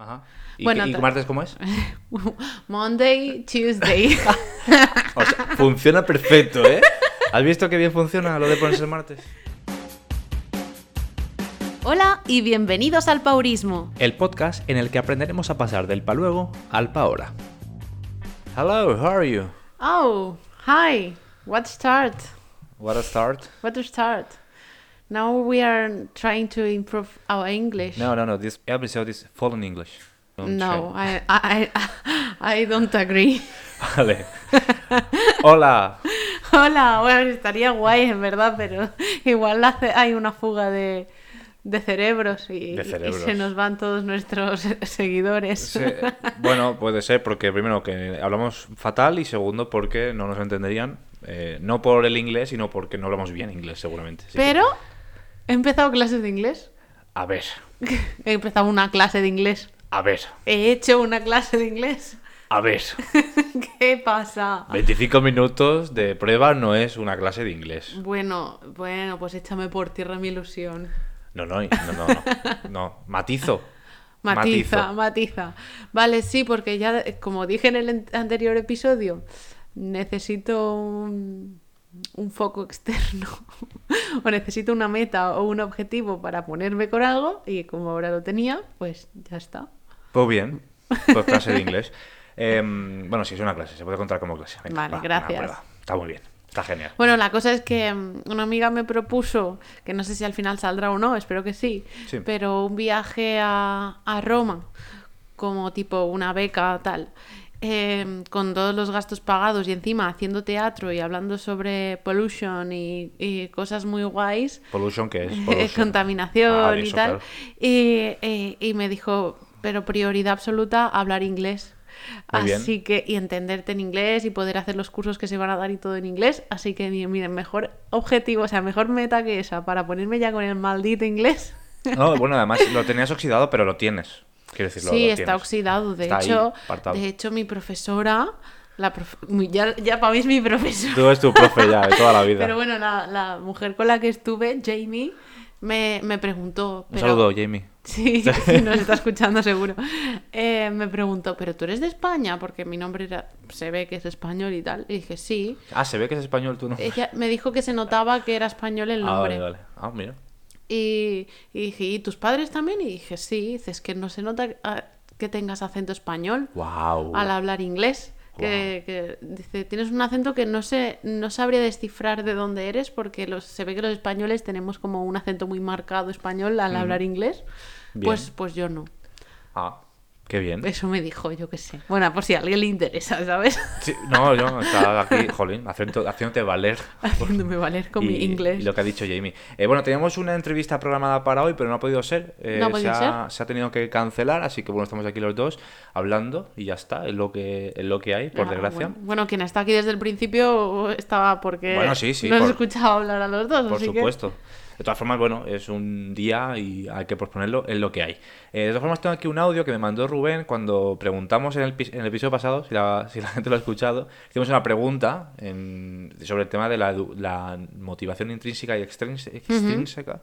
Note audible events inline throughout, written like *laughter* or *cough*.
Ajá. ¿Y, Bueno, qué- y martes cómo es? *laughs* Monday, Tuesday. *laughs* O sea, funciona perfecto, ¿eh? ¿Has visto qué bien funciona lo de ponerse el martes? Hola y bienvenidos al Paurismo. El podcast en el que aprenderemos a pasar del pa luego al pa ahora. Hello, how are you? Oh, hi. What start? What a start. What to start? Now we are trying to improve our English. No, no, no, this episode is full in English. Don't No. I, I, I don't agree. *laughs* Vale. Hola. Hola, bueno, estaría guay en verdad, pero igual hace- hay una fuga de, de cerebros, y, De cerebros. y se nos van todos nuestros *laughs* seguidores. Se- bueno, puede ser porque primero que hablamos fatal y segundo porque no nos entenderían. eh, no por el inglés, sino porque no hablamos bien inglés, seguramente. Que, Pero he empezado clases de inglés. a ver, *laughs* He empezado una clase de inglés. a ver, He hecho una clase de inglés. a ver. *laughs* ¿Qué pasa? 25 minutos de prueba no es una clase de inglés. Bueno, bueno, pues échame por tierra mi ilusión. No, no, no, no, no. no. Matizo. *laughs* Matiza, Matizo. matiza. Vale, sí, porque ya, como dije en el anterior episodio, necesito un, un foco externo *laughs* o necesito una meta o un objetivo para ponerme con algo y como ahora lo tenía, pues ya está. Pues bien, pues clase de inglés. *laughs* Em, bueno, sí, es una clase, se puede contar como clase. Venga, Vale, va, gracias. Está muy bien, está genial. Bueno, la cosa es que mm, una amiga me propuso, que no sé si al final saldrá o no, espero que sí, Sí. pero un viaje a, a Roma, como tipo una beca tal, eh, con todos los gastos pagados y encima haciendo teatro y hablando sobre pollution y, y cosas muy guays, Pollution, ¿qué es? *laughs* Pollution. contaminación Ah, y eso, tal, claro. y, y me dijo, pero prioridad absoluta, hablar inglés. Muy bien. Así que, y entenderte en inglés y poder hacer los cursos que se van a dar y todo en inglés. Así que, mi- miren, mejor objetivo, o sea, mejor meta que esa para ponerme ya con el maldito inglés. No, *laughs* bueno, además lo tenías oxidado, pero lo tienes. Quiero decirlo. sí, lo está oxidado. De Está hecho, de hecho, mi profesora, la ya, ya para mí es mi profesora. Tú eres tu profe ya, de toda la vida. Pero bueno, la, la mujer con la que estuve, Jamie, me, me preguntó. Un pero- saludo, Jamie. Sí, *laughs* sí, *laughs* nos está escuchando seguro. Eh, me preguntó, ¿pero tú eres de España? Porque mi nombre era, se ve que es español y tal. Y dije, sí. Ah, se ve que es español tú no. Ella me dijo que se notaba que era español el Ah, nombre. vale, vale. Ah, mira. Y, y dije, ¿y tus padres también? Y dije, sí. Dices que no se nota ah, que tengas acento español Wow. al hablar inglés. Que, que dice, tienes un acento que no sé, no sabría descifrar de dónde eres porque los, se ve que los españoles tenemos como un acento muy marcado español al hablar inglés. Bien. Pues, pues yo no. Ah, qué bien. Eso me dijo, yo qué sé. Bueno, por si a alguien le interesa, ¿sabes? Sí, no, yo estaba aquí, *laughs* jolín, haciendo, haciéndote valer. Haciéndome valer con mi Y- inglés. y lo que ha dicho Jamie. Eh, bueno, teníamos una entrevista programada para hoy, pero no ha podido ser. Eh, No ha podido se, ha, se ha tenido que cancelar, así que bueno, estamos aquí los dos hablando y ya está, es lo que, es lo que hay, por Ah, desgracia. Bueno, bueno, quien está aquí desde el principio estaba porque Bueno, sí, sí, nos por- he escuchado hablar a los dos. Por así que- supuesto. De todas formas, bueno, es un día y hay que posponerlo, es lo que hay. Eh, de todas formas, tengo aquí un audio que me mandó Rubén cuando preguntamos en el, en el episodio pasado, si la, *laughs* si la gente lo ha escuchado, hicimos una pregunta en- sobre el tema de la, motivación intrínseca y extrínse- extrínseca.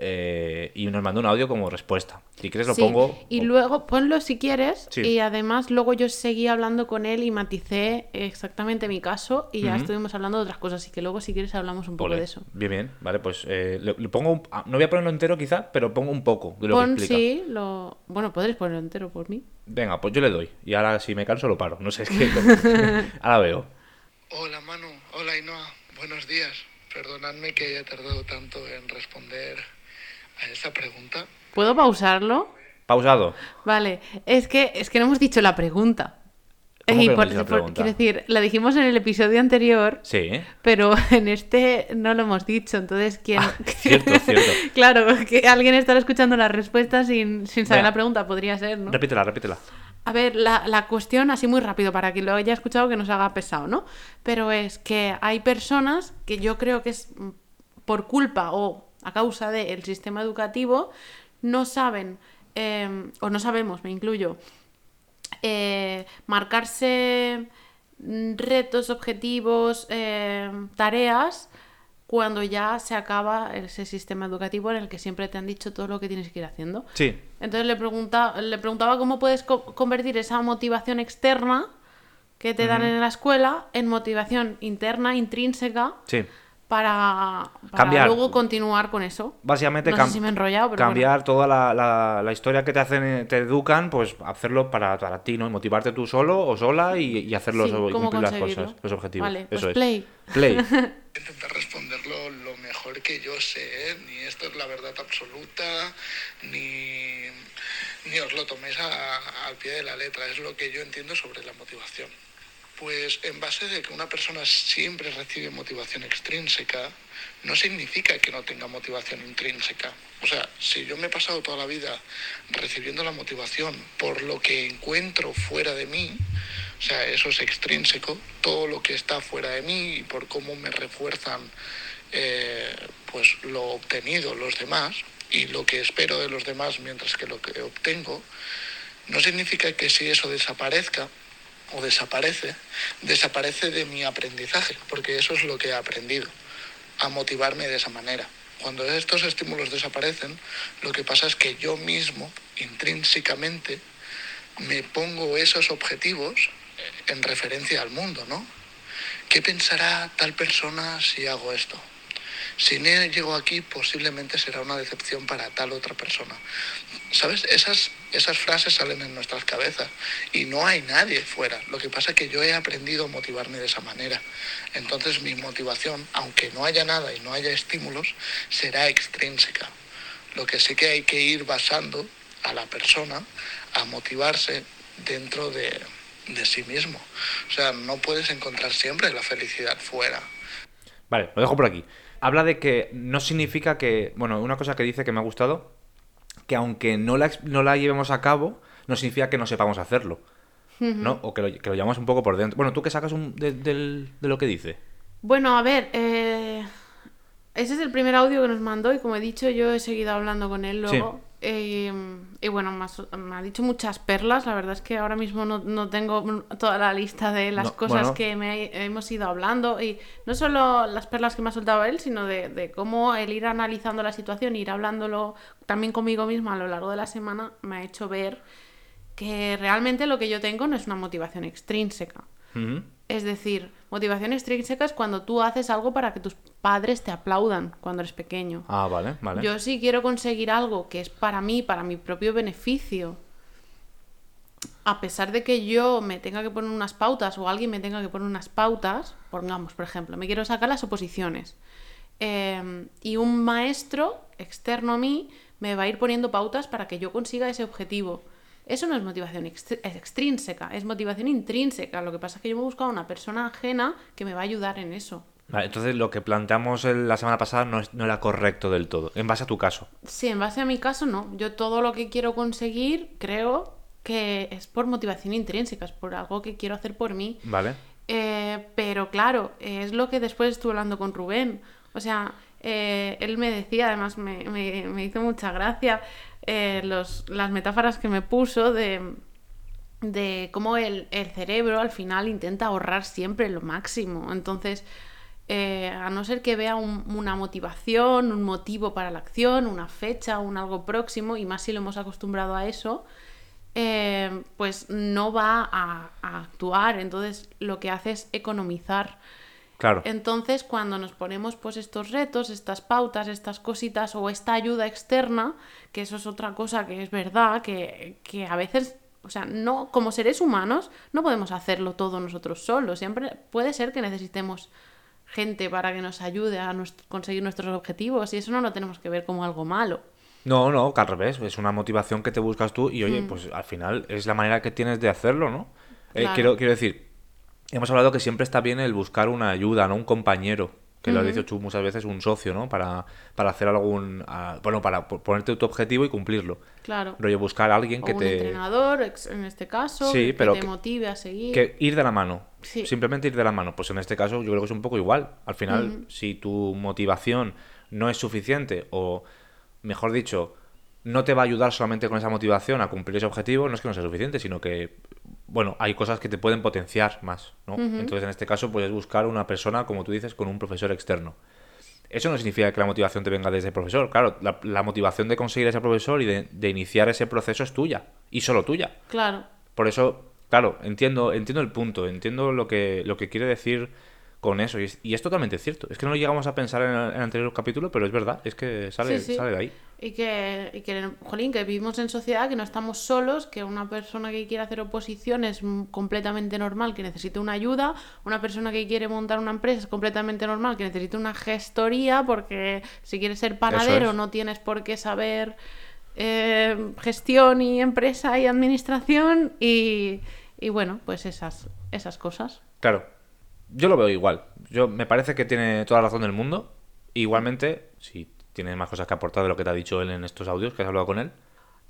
eh, y nos mandó un audio como respuesta. Si quieres lo Sí, pongo. Y luego ponlo si quieres. Sí. Y además luego yo seguí hablando con él y maticé exactamente mi caso y ya estuvimos hablando de otras cosas. Así que luego si quieres hablamos un poco de eso. Bien, bien. Vale, pues eh, le, le pongo un- ah, No voy a ponerlo entero quizá, pero pongo un poco de lo Pon que explica. sí, lo... Bueno, podréis ponerlo entero por mí. Venga, pues yo le doy. Y ahora si me canso lo paro. No sé, es que... *laughs* ahora veo. Hola Manu, hola Ainhoa, buenos días. Perdonadme que haya tardado tanto en responder a esa pregunta. ¿Puedo pausarlo? Pausado. Vale, es que, es que no hemos dicho la pregunta. ¿Cómo Y que no por- hemos dicho la por- pregunta? quiero decir, la dijimos en el episodio anterior, Sí, pero *laughs* en este no lo hemos dicho. Entonces, ¿quién? Ah, *laughs* cierto, cierto. *laughs* claro, que alguien estará escuchando la respuesta sin, sin saber Venga. la pregunta, podría ser, ¿no? Repítela, repítela. A ver, la, la cuestión, así muy rápido, para quien lo haya escuchado, que nos haga pesado, ¿no? Pero es que hay personas que yo creo que es por culpa o a causa del sistema educativo, no saben, eh, o no sabemos, me incluyo, eh, marcarse mm, retos, objetivos, eh, tareas cuando ya se acaba ese sistema educativo en el que siempre te han dicho todo lo que tienes que ir haciendo. Sí. Entonces le, pregunta, le preguntaba cómo puedes co- convertir esa motivación externa que te dan en la escuela en motivación interna, intrínseca, Sí. Para, para Cambiar. luego continuar con eso. Básicamente No sé si me he enrollado, pero cambiar toda la, la- la historia que te hacen, eh, te educan, pues hacerlo para, para ti, ¿no? Y motivarte tú solo o sola y, y hacerlo Sí, y ¿cómo cumplir las cosas, los objetivos. Vale, pues Eso es. play. Play. *laughs* intentar responderlo lo mejor que yo sé, ¿eh? ni esto es la verdad absoluta, ni, ni os lo toméis a- al pie de la letra, es lo que yo entiendo sobre la motivación. Pues en base de que una persona siempre recibe motivación extrínseca, no significa que no tenga motivación intrínseca. O sea, si yo me he pasado toda la vida recibiendo la motivación por lo que encuentro fuera de mí, o sea, eso es extrínseco, todo lo que está fuera de mí y por cómo me refuerzan eh, pues lo obtenido los demás y lo que espero de los demás mientras que lo que obtengo, no significa que si eso desaparezca o desaparece, desaparece de mi aprendizaje, porque eso es lo que he aprendido, a motivarme de esa manera. Cuando estos estímulos desaparecen, lo que pasa es que yo mismo, intrínsecamente, me pongo esos objetivos en referencia al mundo, ¿no? ¿Qué pensará tal persona si hago esto? Si no llego aquí, posiblemente será una decepción para tal otra persona. ¿Sabes? Esas, esas frases salen en nuestras cabezas y no hay nadie fuera. Lo que pasa es que yo he aprendido a motivarme de esa manera. Entonces mi motivación, aunque no haya nada y no haya estímulos, será extrínseca. Lo que sí que hay que ir basando a la persona a motivarse dentro de, de sí mismo. O sea, no puedes encontrar siempre la felicidad fuera. Vale, lo dejo por aquí. Habla de que no significa que. Bueno, una cosa que dice que me ha gustado, que aunque no la, no la llevemos a cabo, no significa que no sepamos hacerlo. ¿No? O que lo, que lo llevamos un poco por dentro. Bueno, ¿tú qué sacas un- de, del- de lo que dice? Bueno, a ver, eh, ese es el primer audio que nos mandó y como he dicho, yo he seguido hablando con él luego. Eh, y bueno, me ha, me ha dicho muchas perlas. La verdad es que ahora mismo no, no tengo toda la lista de las No, cosas bueno. que me, hemos ido hablando. Y no solo las perlas que me ha soltado él, sino de, de cómo el ir analizando la situación, ir hablándolo también conmigo misma a lo largo de la semana, me ha hecho ver que realmente lo que yo tengo no es una motivación extrínseca. Es decir, motivación extrínseca es cuando tú haces algo para que tus padres te aplaudan cuando eres pequeño. Ah, vale, vale. Yo sí quiero conseguir algo que es para mí, para mi propio beneficio. A pesar de que yo me tenga que poner unas pautas o alguien me tenga que poner unas pautas, pongamos, por ejemplo, me quiero sacar las oposiciones. eh, y un maestro externo a mí me va a ir poniendo pautas para que yo consiga ese objetivo. Eso no es motivación extrínseca, es motivación intrínseca. Lo que pasa es que yo me he buscado una persona ajena que me va a ayudar en eso. Vale, entonces lo que planteamos la semana pasada no, es- no era correcto del todo, en base a tu caso. Sí, en base a mi caso no. Yo todo lo que quiero conseguir creo que es por motivación intrínseca, es por algo que quiero hacer por mí. Vale. Eh, pero claro, es lo que después estuve hablando con Rubén. O sea, eh, él me decía, además me, me- me hizo mucha gracia eh, los, las metáforas que me puso de, de cómo el, el cerebro al final intenta ahorrar siempre lo máximo. Entonces, eh, a no ser que vea un- una motivación, un motivo para la acción, una fecha, un algo próximo, y más si lo hemos acostumbrado a eso, eh, pues no va a, a actuar. Entonces, lo que hace es economizar. Claro. Entonces, cuando nos ponemos pues estos retos, estas pautas, estas cositas o esta ayuda externa, que eso es otra cosa que es verdad, que, que a veces, o sea, no, como seres humanos, no podemos hacerlo todo nosotros solos. Siempre puede ser que necesitemos gente para que nos ayude a conseguir nuestros objetivos y eso no lo tenemos que ver como algo malo. No, no, que al revés, es una motivación que te buscas tú y oye, Mm. pues al final es la manera que tienes de hacerlo, ¿no? Eh, quiero, quiero decir, hemos hablado que siempre está bien el buscar una ayuda, ¿no? Un compañero, que lo has dicho tú muchas veces, un socio, ¿no? Para, para hacer algún, ah, bueno, para po- ponerte tu objetivo y cumplirlo. Claro. Rollo, buscar a alguien O que un te... entrenador, en este caso, Sí, que pero te que- motive a seguir. Que ir de la mano. Sí. Simplemente ir de la mano. Pues en este caso yo creo que es un poco igual. Al final, si tu motivación no es suficiente o, mejor dicho, no te va a ayudar solamente con esa motivación a cumplir ese objetivo, no es que no sea suficiente, sino que, bueno, hay cosas que te pueden potenciar más, ¿no? Entonces, en este caso, puedes buscar una persona, como tú dices, con un profesor externo. Eso no significa que la motivación te venga desde el profesor. Claro, la, la motivación de conseguir ese profesor y de, de iniciar ese proceso es tuya. Y solo tuya. Claro. Por eso, claro, entiendo, entiendo el punto, entiendo lo que, lo que quiere decir con eso. Y es, y es totalmente cierto. Es que no lo llegamos a pensar en el, en el anterior capítulo, pero es verdad, es que sale, Sí, sí. sale de ahí. Y que, y que, jolín, que vivimos en sociedad, que no estamos solos, que una persona que quiere hacer oposición es completamente normal, que necesite una ayuda, una persona que quiere montar una empresa es completamente normal, que necesite una gestoría, porque si quieres ser panadero es. no tienes por qué saber eh, gestión y empresa y administración, y, y bueno, pues esas, esas cosas. Claro, yo lo veo igual. Yo me parece que tiene toda la razón del mundo. Igualmente, si tiene más cosas que aportar de lo que te ha dicho él en estos audios, que has hablado con él.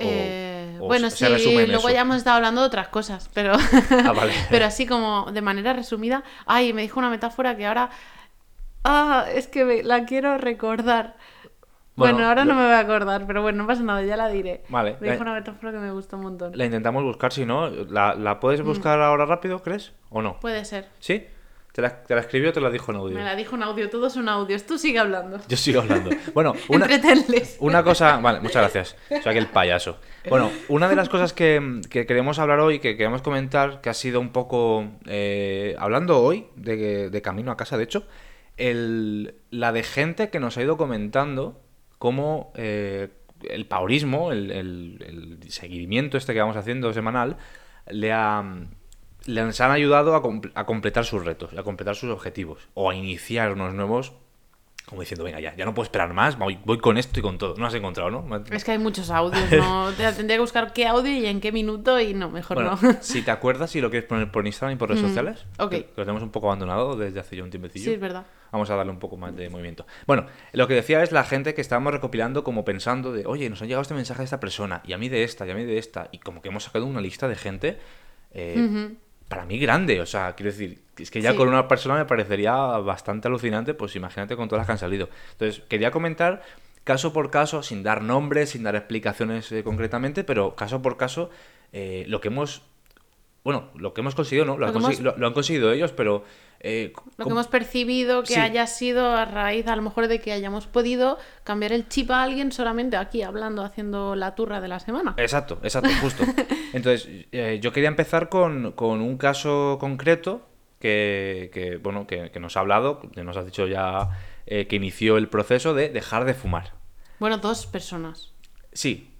o- Eh, o bueno, sí, luego eso. ya hemos estado hablando de otras cosas, pero, *laughs* Ah, vale. *laughs* pero así como de manera resumida. Ay, me dijo una metáfora que ahora. Ah, es que me- la quiero recordar. Bueno, Bueno, ahora no me voy a acordar, pero bueno, no pasa nada, ya la diré. Vale, Me dijo una metáfora que me gustó un montón. La intentamos buscar, si no. ¿La, la Mm. puedes buscar ahora rápido, crees? ¿O no? Puede ser. ¿Sí? ¿Te la, te la escribió o te la dijo en audio? Me la dijo en audio, todos son audios. Tú sigue hablando. Yo sigo hablando. Bueno, *laughs* una, cosa. Vale, muchas gracias. Soy aquel payaso. Bueno, una de las cosas que, que queremos hablar hoy, que queremos comentar, que ha sido un poco. eh, hablando hoy, de, de camino a casa, de hecho, el, la de gente que nos ha ido comentando cómo eh, el paurismo, el, el- el seguimiento este que vamos haciendo semanal, le ha. Les han ayudado a, compl- a completar sus retos, a completar sus objetivos, o a iniciar unos nuevos como diciendo, venga, ya, ya no puedo esperar más, voy, voy con esto y con todo. No has encontrado, ¿no? Es que hay muchos audios, ¿no? *laughs* Te- Tendría que buscar qué audio y en qué minuto y no, mejor Bueno, no. *laughs* si te acuerdas y lo quieres poner por Instagram y por redes Mm, sociales, ok. que lo tenemos un poco abandonado desde hace ya un tiempecillo. Sí, es verdad. Vamos a darle un poco más de movimiento. Bueno, lo que decía es la gente que estábamos recopilando como pensando de, oye, nos ha llegado este mensaje de esta persona, y a mí de esta, y a mí de esta, y como que hemos sacado una lista de gente, eh, Ujú. Para mí grande, o sea, quiero decir, es que ya Sí. con una persona me parecería bastante alucinante, pues imagínate con todas las que han salido. Entonces, quería comentar caso por caso, sin dar nombres, sin dar explicaciones eh, concretamente, pero caso por caso, eh, lo que hemos... Bueno, lo que hemos conseguido, ¿no? Lo, Lo han, que consi- hemos- lo- lo han conseguido ellos, pero... eh, Lo que ¿cómo- hemos percibido que Sí. haya sido a raíz a lo mejor de que hayamos podido cambiar el chip a alguien solamente aquí hablando, haciendo la turra de la semana. Exacto, exacto, justo. *laughs* Entonces, eh, yo quería empezar con, con un caso concreto que, que, bueno, que, que nos ha hablado, que nos ha dicho ya eh, que inició el proceso de dejar de fumar. Bueno, dos personas. Sí,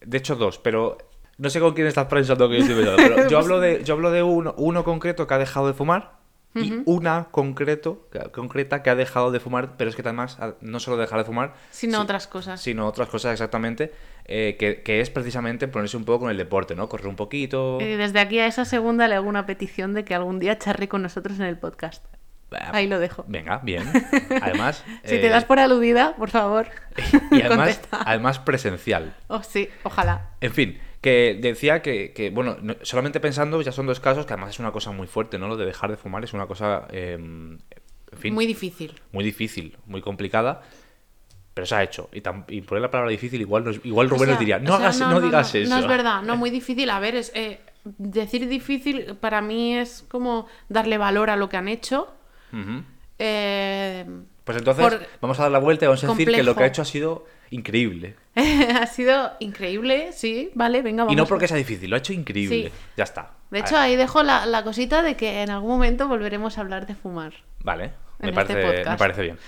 de hecho dos, pero no sé con quién estás pensando que yo estoy pensando, pero yo *laughs* hablo de, yo hablo de uno, uno concreto que ha dejado de fumar y una concreto, que- concreta que ha dejado de fumar, pero es que además no solo dejar de fumar, Sino si- otras cosas. sino otras cosas exactamente, eh, que, que es precisamente ponerse un poco con el deporte, ¿no? Correr un poquito. Y desde aquí a esa segunda le hago una petición de que algún día charre con nosotros en el podcast. Ah, Ahí lo dejo. Venga, bien. *laughs* Además. Si eh, te das por aludida, por favor, *laughs* Y además, además presencial. Oh, sí, ojalá. En fin, que decía que, que, bueno, no- solamente pensando, ya son dos casos, que además es una cosa muy fuerte, ¿no? Lo de dejar de fumar es una cosa, eh, en fin, Muy muy... difícil. difícil, muy complicada, pero se ha hecho. Y, por la palabra difícil, igual, nos- igual O Rubén nos sea, diría, o no, sea, hagas, no, digas eso. No es verdad, no, *laughs* muy difícil. A ver, es, eh, decir difícil para mí es como darle valor a lo que han hecho. Eh, Pues entonces, vamos a dar la vuelta y vamos a decir que lo que ha hecho ha sido increíble. *laughs* ha sido increíble, sí, vale, venga, vamos. Y no porque sea difícil, lo ha hecho increíble. Sí. Ya está. De hecho, Ah, ahí dejo la, la cosita de que en algún momento volveremos a hablar de fumar. Vale, me parece, este podcast. me parece bien.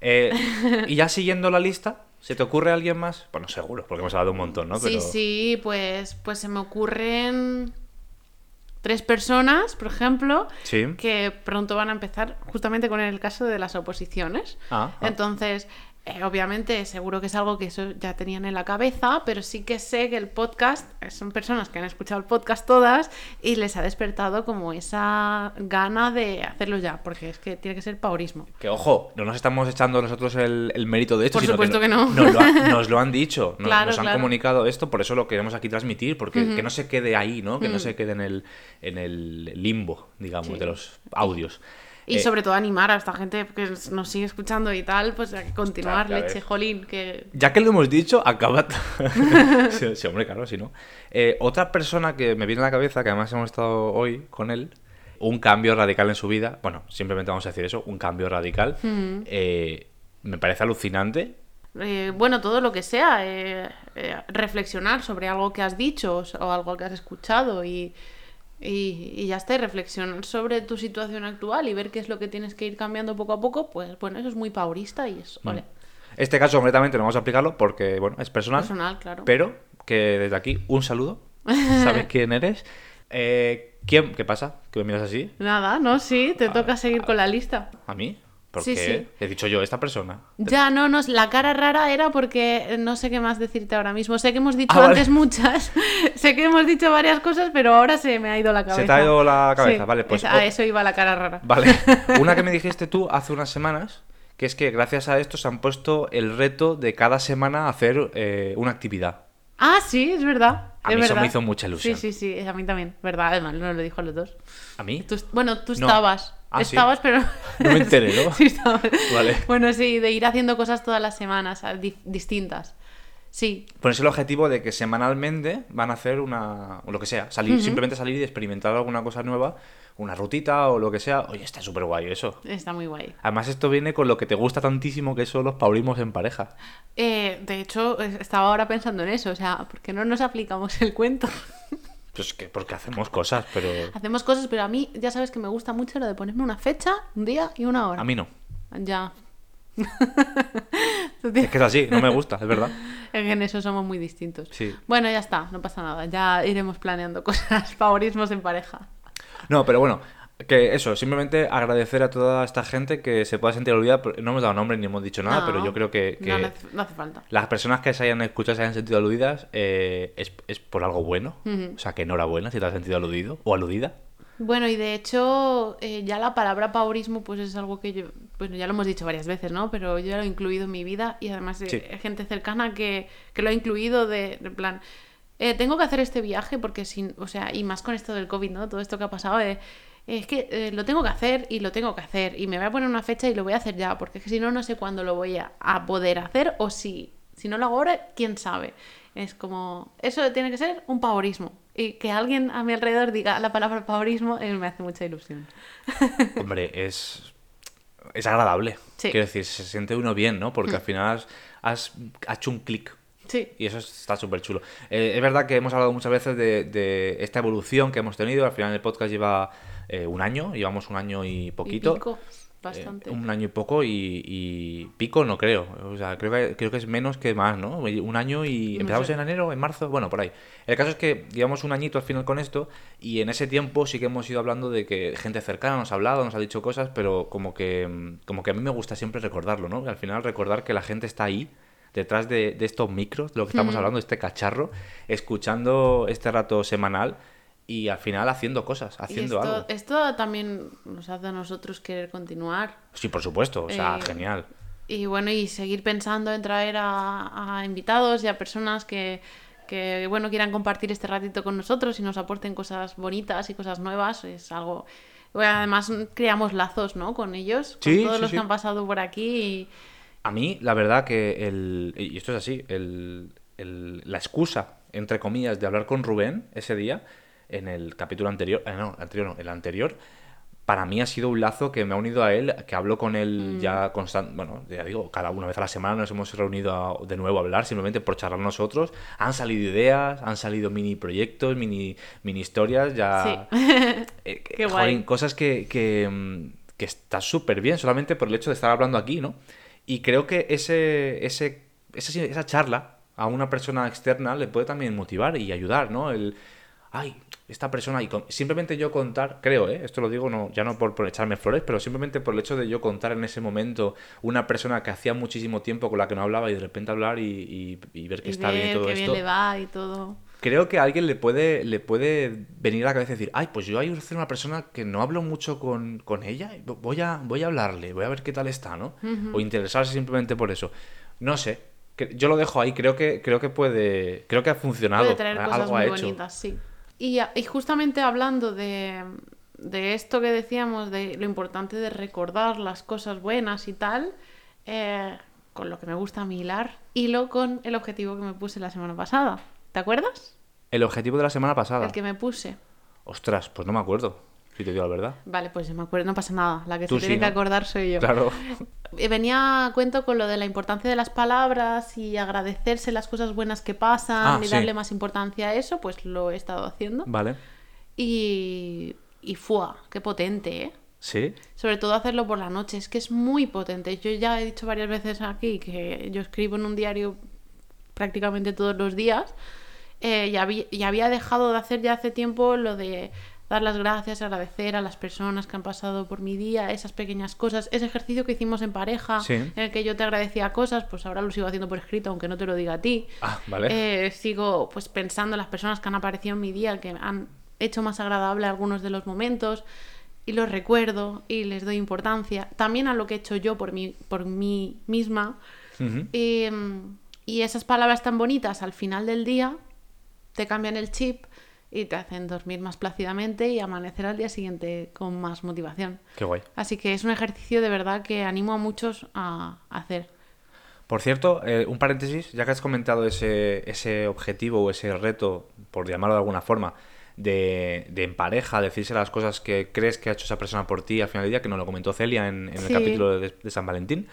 Eh, *laughs* y ya siguiendo la lista, ¿se te ocurre alguien más? Bueno, seguro, porque hemos hablado un montón, ¿no? Sí, sí, pues, pues se me ocurren tres personas, por ejemplo, Sí. que pronto van a empezar justamente con el caso de las oposiciones. Ah, ah. Entonces, eh, obviamente, seguro que es algo que eso ya tenían en la cabeza, pero sí que sé que el podcast eh, son personas que han escuchado el podcast todas y les ha despertado como esa gana de hacerlo ya, porque es que tiene que ser paurismo. Que ojo, no nos estamos echando nosotros el, el mérito de esto, Por sino supuesto que no- no. Nos lo, ha- *laughs* nos lo han dicho, nos, Claro, nos han claro. comunicado esto, por eso lo queremos aquí transmitir, porque que no se quede ahí, ¿no? Que no se quede en el, en el limbo, digamos, Sí. de los audios. Y Eh, sobre todo animar a esta gente que nos sigue escuchando y tal, pues a continuar, Claro, leche, jolín, que... Ya que lo hemos dicho, acaba. *laughs* sí, sí, hombre, claro, si no. Eh, otra persona que me viene a la cabeza, que además hemos estado hoy con él, un cambio radical en su vida. Bueno, simplemente vamos a decir eso, un cambio radical. Eh, me parece alucinante. Eh, bueno, todo lo que sea, eh, reflexionar sobre algo que has dicho o algo que has escuchado y, y, y ya está, y reflexionar sobre tu situación actual y ver qué es lo que tienes que ir cambiando poco a poco, pues bueno, eso es muy paurista y es, ole, Este caso concretamente no vamos a aplicarlo porque, bueno, es personal. personal, claro. Pero que desde aquí, un saludo. *laughs* ¿Sabes quién eres? Eh, ¿quién? ¿Qué pasa? ¿Que me miras así? Nada, no, sí, te toca seguir con la lista. ¿A mí? ¿Por Sí, sí. He dicho yo, esta persona. Ya, no, no, la cara rara era porque no sé qué más decirte ahora mismo. Sé que hemos dicho Ah, vale. antes muchas, *laughs* sé que hemos dicho varias cosas, pero ahora se me ha ido la cabeza. te ha ido la cabeza, Sí, vale, pues a eso iba la cara rara. Vale. *laughs* Una que me dijiste tú hace unas semanas, que es que gracias a esto se han puesto el reto de cada semana hacer eh, una actividad. Ah, sí, es verdad. A es mí eso me hizo mucha ilusión. Sí, sí, sí, a mí también. Verdad, además, no lo dijo a los dos. ¿A mí? Tú- bueno, tú No. estabas. Ah, sí. estabas, pero. *laughs* No me enteré, ¿no? *laughs* sí, estabas. Vale. Bueno, sí, de ir haciendo cosas todas las semanas, di- distintas. Sí, Ponerse el objetivo de que semanalmente van a hacer una. o lo que sea. Salir, simplemente salir y experimentar alguna cosa nueva, una rutita o lo que sea. Oye, está súper guay eso. está muy guay. Además, esto viene con lo que te gusta tantísimo, que son los paurismos en pareja. Eh, de hecho, es- estaba ahora pensando en eso. O sea, ¿por qué no nos aplicamos el cuento? *laughs* Pues que porque hacemos cosas, pero. Hacemos cosas, pero a mí ya sabes que me gusta mucho lo de ponerme una fecha, un día y una hora. A mí no. Ya. *laughs* Es que es así, no me gusta, es verdad. *laughs* Es que en eso somos muy distintos. Sí. Bueno, ya está, no pasa nada. Ya iremos planeando cosas, favorismos en pareja. No, pero bueno, que eso, simplemente agradecer a toda esta gente que se pueda sentir olvidada. No hemos dado nombre ni hemos dicho nada, No, pero yo creo que, que No, no hace, no hace falta. las personas que se hayan escuchado, se hayan sentido aludidas, eh, es, es por algo bueno. O sea, que enhorabuena si te has sentido aludido o aludida. Bueno, y de hecho, eh, ya la palabra paurismo, pues es algo que yo, bueno, ya lo hemos dicho varias veces, ¿no? Pero yo ya lo he incluido en mi vida y además eh, Sí. hay gente cercana que, que lo ha incluido de, de plan, eh, tengo que hacer este viaje porque sin, o sea, y más con esto del COVID, ¿no? Todo esto que ha pasado, eh, es que eh, lo tengo que hacer y lo tengo que hacer y me voy a poner una fecha y lo voy a hacer ya, porque es que si no, no sé cuándo lo voy a, a poder hacer o si, si no lo hago ahora, quién sabe. Es como, eso tiene que ser un paurismo. Y que alguien a mi alrededor diga la palabra paurismo eh, me hace mucha ilusión. *laughs* Hombre, es. Es agradable. Sí. Quiero decir, se siente uno bien, ¿no? Porque al final has, has hecho un clic. Sí. Y eso está súper chulo. Eh, es verdad que hemos hablado muchas veces de, de esta evolución que hemos tenido. Al final el podcast lleva eh, un año, llevamos un año y poquito. Y pico, bastante. Eh, un año y poco y, y pico no creo. O sea, creo que, creo que es menos que más, ¿no? Un año y No empezamos sé. en enero, en marzo, bueno, por ahí. El caso es que llevamos un añito al final con esto y en ese tiempo sí que hemos ido hablando de que gente cercana nos ha hablado, nos ha dicho cosas, pero como que, como que a mí me gusta siempre recordarlo, ¿no? Al final recordar que la gente está ahí detrás de, de estos micros, de lo que estamos hablando, de este cacharro, escuchando este rato semanal y al final haciendo cosas, haciendo esto, algo. esto también nos hace a nosotros querer continuar. Sí, por supuesto, o sea, Eh, genial. Y bueno, y seguir pensando en traer a, a invitados y a personas que, que, bueno, quieran compartir este ratito con nosotros y nos aporten cosas bonitas y cosas nuevas. Es algo... bueno, además, creamos lazos, ¿no? Con ellos, con Sí, todos sí, los sí. que han pasado por aquí y... A mí, la verdad que el. Y esto es así, el, el- la excusa, entre comillas, de hablar con Rubén ese día, en el capítulo anterior. eh, no, anterior no, el anterior. Para mí ha sido un lazo que me ha unido a él, que hablo con él ya constant Bueno, ya digo, cada una vez a la semana nos hemos reunido a- de nuevo a hablar, simplemente por charlar nosotros. Han salido ideas, han salido mini proyectos, mini, mini historias, ya. *laughs* *laughs* Eh, Qué joder, guay. cosas que, que, mm, que está súper bien solamente por el hecho de estar hablando aquí, ¿no? Y creo que ese, ese, esa, esa charla a una persona externa le puede también motivar y ayudar, ¿no? El, ay, esta persona, y con- simplemente yo contar, creo, ¿eh? Esto lo digo no, ya no por, por echarme flores, pero simplemente por el hecho de yo contar en ese momento una persona que hacía muchísimo tiempo con la que no hablaba y de repente hablar y, y- y ver que y está bien ver todo qué esto bien le va y todo. Creo que a alguien le puede, le puede venir a la cabeza y decir, ay, pues yo hay una persona que no hablo mucho con, con ella, voy a, voy a hablarle, voy a ver qué tal está, ¿no? O interesarse simplemente por eso. No sé, yo lo dejo ahí, creo que, creo que puede, creo que ha funcionado, Puede traer algo cosas ha muy hecho. bonitas, sí. Y, y justamente hablando de, de esto que decíamos, de lo importante de recordar las cosas buenas y tal, eh, con lo que me gusta a mí hilar, hilo con el objetivo que me puse la semana pasada. ¿Te acuerdas? El objetivo de la semana pasada. El que me puse. Ostras, pues no me acuerdo. si te digo la verdad. Vale, pues me acuerdo, no pasa nada. La que Tú se sí, tiene que acordar soy yo. Claro. *laughs* Eh, Venía a cuento con lo de la importancia de las palabras y agradecerse las cosas buenas que pasan Ah, y sí. darle más importancia a eso, pues lo he estado haciendo. Vale. Y, y ¡fua! ¡Qué potente, eh! Sí. Sobre todo hacerlo por la noche, es que es muy potente. Yo ya he dicho varias veces aquí que yo escribo en un diario prácticamente todos los días. Eh, y, había, y había dejado de hacer ya hace tiempo lo de dar las gracias, agradecer a las personas que han pasado por mi día, esas pequeñas cosas, ese ejercicio que hicimos en pareja, Sí. en el que yo te agradecía cosas, pues ahora lo sigo haciendo por escrito, aunque no te lo diga a ti. Ah, vale. Eh, sigo pues pensando en las personas que han aparecido en mi día, que han hecho más agradable algunos de los momentos y los recuerdo y les doy importancia. También a lo que he hecho yo por mí, por mí misma. Mm, y esas palabras tan bonitas al final del día te cambian el chip y te hacen dormir más plácidamente y amanecer al día siguiente con más motivación. Qué guay. Así que es un ejercicio de verdad que animo a muchos a hacer. Por cierto, eh, un paréntesis, ya que has comentado ese, ese objetivo o ese reto, por llamarlo de alguna forma, de, de en pareja, decirse las cosas que crees que ha hecho esa persona por ti al final del día, que nos lo comentó Celia en, en el Sí. capítulo de, de San Valentín.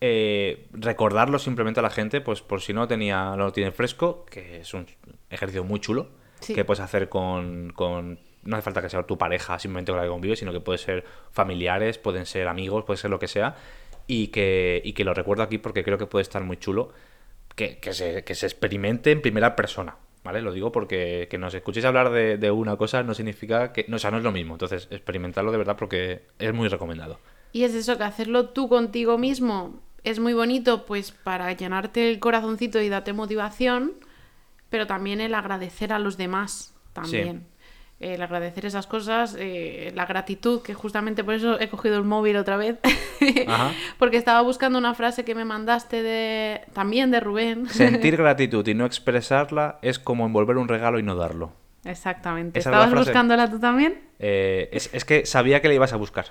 Eh, recordarlo simplemente a la gente, pues por si no tenía, no lo tiene fresco, que es un ejercicio muy chulo, Sí. que puedes hacer con, con- No hace falta que sea tu pareja simplemente con la que convives, sino que puede ser familiares, pueden ser amigos, puede ser lo que sea, y que, y que lo recuerdo aquí porque creo que puede estar muy chulo que, que se, que se experimente en primera persona. ¿Vale? Lo digo porque que nos escuchéis hablar de, de una cosa no significa que. No, o sea, no es lo mismo. Entonces, experimentarlo de verdad porque es muy recomendado. Y es eso, que hacerlo tú contigo mismo es muy bonito, pues para llenarte el corazoncito y darte motivación, pero también el agradecer a los demás también. El agradecer esas cosas, eh, la gratitud, que justamente por eso he cogido el móvil otra vez, Ajá. *laughs* porque estaba buscando una frase que me mandaste de también de Rubén. Sentir *laughs* gratitud y no expresarla es como envolver un regalo y no darlo. Exactamente. ¿Esa es la ¿Estabas buscándola tú también? Eh, es, es que sabía que la ibas a buscar.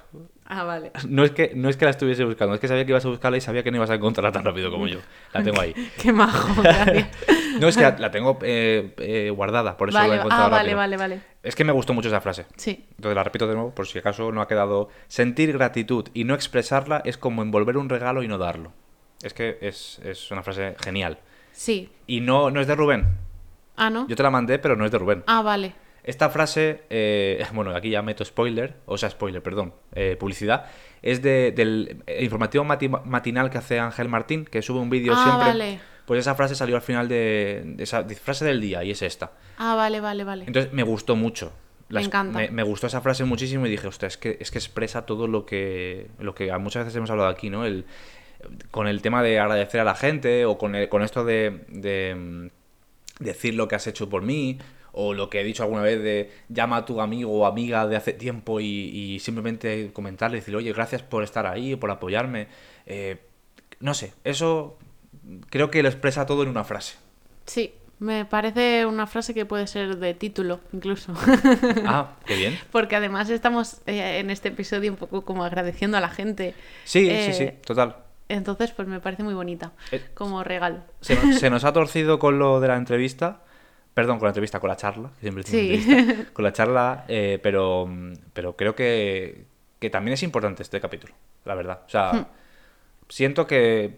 Ah, vale. *laughs* No es, que, no es que la estuviese buscando, es que sabía que ibas a buscarla y sabía que no ibas a encontrarla tan rápido como yo. La tengo ahí. *laughs* Qué majo, gracias. *laughs* No, es que la, tengo eh, eh, guardada, por eso la he Vale, encontrado ah, vale, rápido. vale, vale. Es que me gustó mucho esa frase. Sí. Entonces la repito de nuevo, por si acaso no ha quedado. Sentir gratitud y no expresarla es como envolver un regalo y no darlo. Es que es, es una frase genial. Sí. Y no, no es de Rubén. Ah, ¿no? Yo te la mandé, pero no es de Rubén. Ah, vale. Esta frase, eh, *laughs* bueno, aquí ya meto spoiler, o sea, spoiler, perdón, eh, publicidad, es de- del informativo mati- matinal que hace Ángel Martín, que sube un vídeo Ah, siempre. vale. Pues esa frase salió al final de, de esa de frase del día y es esta. Ah, vale, vale, vale. Entonces me gustó mucho. Me encanta. Me, me gustó esa frase muchísimo y dije, ostras, es que, es que expresa todo lo que, lo que muchas veces hemos hablado aquí, ¿no? El, con el tema de agradecer a la gente o con, el- con esto de, de, mm, decir lo que has hecho por mí o lo que he dicho alguna vez de llama a tu amigo o amiga de hace tiempo y, y simplemente comentarle, decirle, oye, gracias por estar ahí, por apoyarme. Eh, no sé, eso creo que lo expresa todo en una frase. Sí, me parece una frase que puede ser de título, incluso. *laughs* Ah, qué bien. Porque además estamos eh, en este episodio un poco como agradeciendo a la gente. Sí, Eh, sí, sí, total. Entonces, pues me parece muy bonita. Eh, Como regalo. Se nos ha torcido con lo de la entrevista. Perdón, con la entrevista, con la charla. que siempre Sí. entrevista, *laughs* Con la charla, eh, pero, pero creo que, que también es importante este capítulo, la verdad. O sea, Hmm. siento que,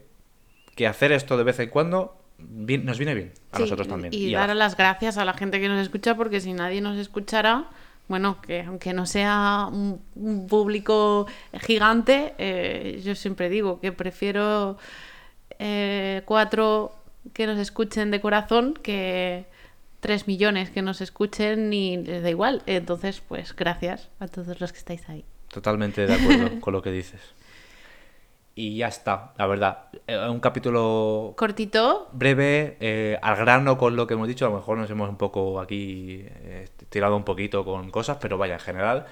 que hacer esto de vez en cuando vi- nos viene bien a Sí, nosotros también. Y, dar la- las gracias a la gente que nos escucha, porque si nadie nos escuchara, bueno, que aunque no sea un, un público gigante, eh, yo siempre digo que prefiero eh, cuatro que nos escuchen de corazón que tres millones que nos escuchen y les da igual. Entonces, pues gracias a todos los que estáis ahí. Totalmente de acuerdo *laughs* con lo que dices. Y ya está, la verdad. Eh, Un capítulo Cortito, breve, eh, al grano con lo que hemos dicho. A lo mejor nos hemos un poco aquí eh, tirado un poquito con cosas, pero vaya, en general,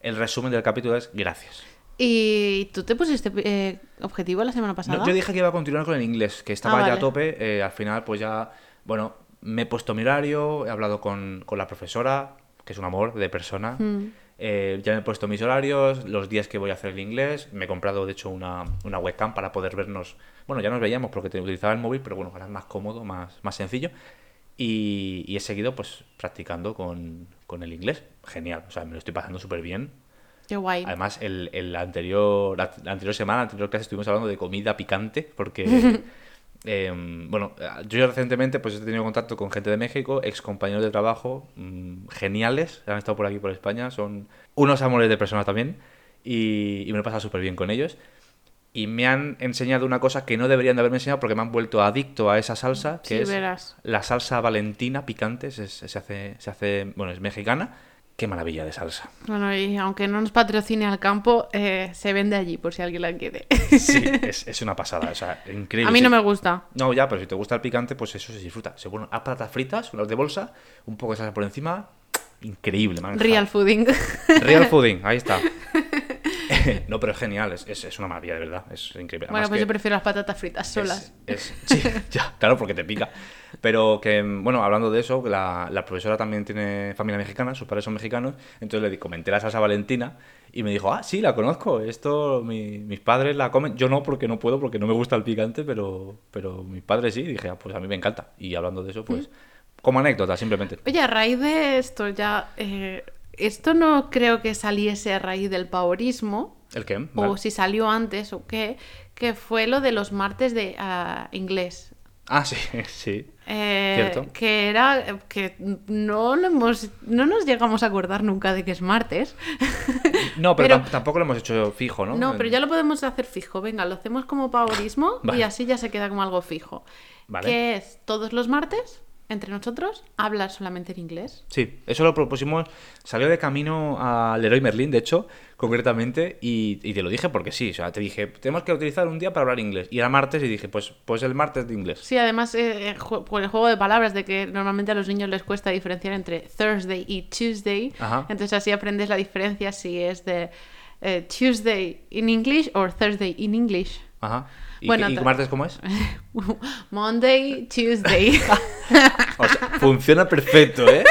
el resumen del capítulo es gracias. ¿Y tú te pusiste eh, objetivo la semana pasada? No, yo dije que iba a continuar con el inglés, que estaba Ah, ya a vale. tope. eh, al final, pues ya, bueno, me he puesto mi horario, he hablado con, con la profesora, que es un amor de persona. Mm. eh, ya me he puesto mis horarios, los días que voy a hacer el inglés. Me he comprado, de hecho, una, una webcam para poder vernos. Bueno, ya nos veíamos porque te- utilizaba el móvil, pero bueno, ahora es más cómodo, más, más sencillo. Y, y he seguido pues practicando con, con el inglés. Genial, o sea, me lo estoy pasando súper bien. Qué guay. Además, el, el anterior, la, la anterior semana, la anterior clase, estuvimos hablando de comida picante, porque, *laughs* em, bueno, yo recientemente pues he tenido contacto con gente de México, ex compañeros de trabajo, mm, geniales, han estado por aquí, por España, son unos amores de personas también, y, y me lo he pasado súper bien con ellos. Y me han enseñado una cosa que no deberían de haberme enseñado porque me han vuelto adicto a esa salsa, que Sí, es verás. la salsa valentina picante, se, se hace, se hace, bueno, es mexicana. Qué maravilla de salsa. Bueno, y aunque no nos patrocine al campo, eh, se vende allí por si alguien la quiere. Sí, *laughs* es, es una pasada, o sea, increíble. A mí no me gusta. No, ya, pero si te gusta el picante, pues eso se disfruta. Se ponen a patatas fritas, unas de bolsa, un poco de salsa por encima. Increíble, man. Real fooding. Real *laughs* fooding, ahí está. *laughs* no, pero es genial, es, es, es una maravilla, de verdad. Es increíble. bueno, Además pues yo prefiero las patatas fritas solas. Es, sí, *laughs* ya, claro, porque te pica. Pero que, bueno, hablando de eso, la, la profesora también tiene familia mexicana, sus padres son mexicanos, entonces le comenté la salsa valentina y me dijo, ah, sí, la conozco, esto mi- mis padres la comen, yo no porque no puedo, porque no me gusta el picante, pero, pero mis padres sí, y dije, ah, pues a mí me encanta. Y hablando de eso, pues, como anécdota, simplemente. Oye, a raíz de esto ya... eh, esto no creo que saliese a raíz del paurismo, ¿El qué? o si salió antes o qué, que fue lo de los martes de ah, inglés. Ah, sí, *laughs* sí. Eh, Cierto. que era que no lo hemos no nos llegamos a acordar nunca de que es martes *laughs* No, pero, Pero- tam- tampoco lo hemos hecho fijo, ¿no? no pero ya lo podemos hacer fijo venga lo hacemos como paurismo *laughs* Vale. y así ya se queda como algo fijo Vale. que es todos los martes entre nosotros hablar solamente en inglés Sí, eso lo propusimos. Salió de camino a Leroy Merlin, de hecho, concretamente, y, y te lo dije porque sí. O sea, te dije, tenemos que utilizar un día para hablar inglés. Y era martes y dije, pues, pues el martes de inglés. sí además eh, eh, por el juego de palabras de que normalmente a los niños les cuesta diferenciar entre Thursday y Tuesday Ajá. entonces así aprendes la diferencia si es de eh, Tuesday in English o Thursday in English Ajá. ¿Y, Bueno, y ta- martes cómo es? *laughs* Monday, Tuesday. *laughs* O sea, funciona perfecto, ¿eh?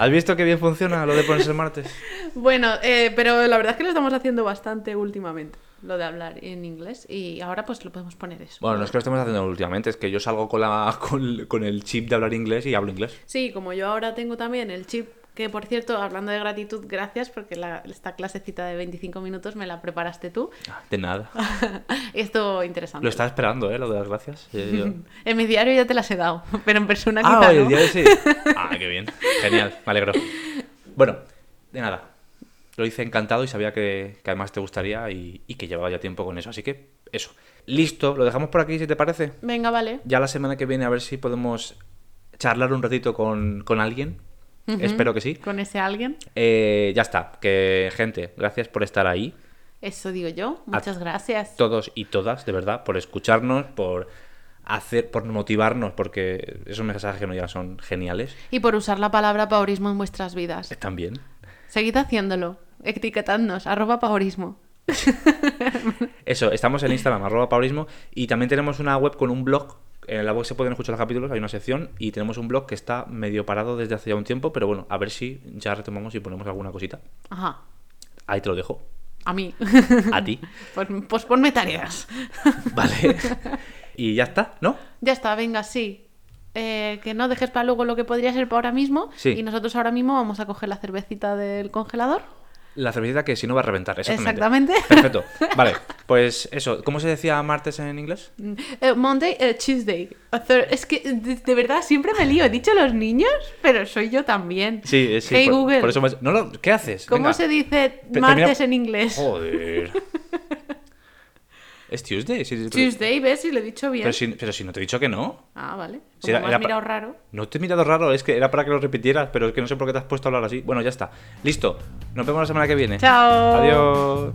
¿Has visto qué bien funciona lo de ponerse el martes? bueno, eh, pero la verdad es que lo estamos haciendo bastante últimamente, lo de hablar en inglés, y ahora pues lo podemos poner eso. Bueno, no es que lo estemos haciendo últimamente, es que yo salgo con, la, *laughs* con, con el chip de hablar inglés y hablo inglés. Sí, como yo ahora tengo también el chip, que por cierto, hablando de gratitud, gracias, porque la- esta clasecita de 25 minutos me la preparaste tú. Ah, De nada. *laughs* Esto interesante. Lo estaba esperando, ¿eh? Lo de las gracias. Eh, yo- *laughs* En mi diario ya te las he dado, *laughs* pero en persona Ah, quizá oye, no. de sí. Ah, qué bien. Genial, me alegro. Bueno, de nada. Lo hice encantado y sabía que, que además te gustaría y, y que llevaba ya tiempo con eso. Así que, eso. Listo, lo dejamos por aquí si te parece. Venga, vale. Ya la semana que viene a ver si podemos charlar un ratito con, con alguien. Espero que sí. Con ese alguien. Eh, ya está. Que, gente, gracias por estar ahí. Eso digo yo. Muchas gracias. Todos y todas, de verdad, por escucharnos, por hacer, por motivarnos, porque esos mensajes que nos llegan son geniales. Y por usar la palabra paurismo en vuestras vidas. Están bien. Seguid haciéndolo. Etiquetadnos, arroba paurismo. *laughs* Eso, estamos en Instagram, arroba y también tenemos una web con un blog. En la web se pueden escuchar los capítulos, hay una sección, y tenemos un blog que está medio parado desde hace ya un tiempo, pero bueno, a ver si ya retomamos y ponemos alguna cosita. Ajá. Ahí te lo dejo. A mí. *laughs* A ti. *laughs* pues, pues ponme tareas. *laughs* Vale. y ya está, ¿no? ya está, venga, sí. Eh, que no dejes para luego lo que podría ser para ahora mismo. Sí. Y nosotros ahora mismo vamos a coger la cervecita del congelador. La cervecita que si no va a reventar, Exactamente. exactamente. *laughs* Perfecto. Vale, pues eso. ¿Cómo se decía martes en inglés? Eh, Monday, eh, Tuesday. Es que de, de verdad siempre me lío. He dicho los niños, pero soy yo también. Sí, eh, sí. Hey por, Google, por eso me- No, no, ¿qué haces? ¿cómo Venga. se dice martes termina- en inglés? Joder. *laughs* ¿Es Tuesday? Sí, Tuesday, ¿ves? Si lo he dicho bien. Pero si, pero si no te he dicho que no. Ah, vale. Como Sí, era- me has era mirado raro. No te he mirado raro, es que era para que lo repitieras, pero es que no sé por qué te has puesto a hablar así. Bueno, ya está. Listo. Nos vemos la semana que viene. Chao. Adiós.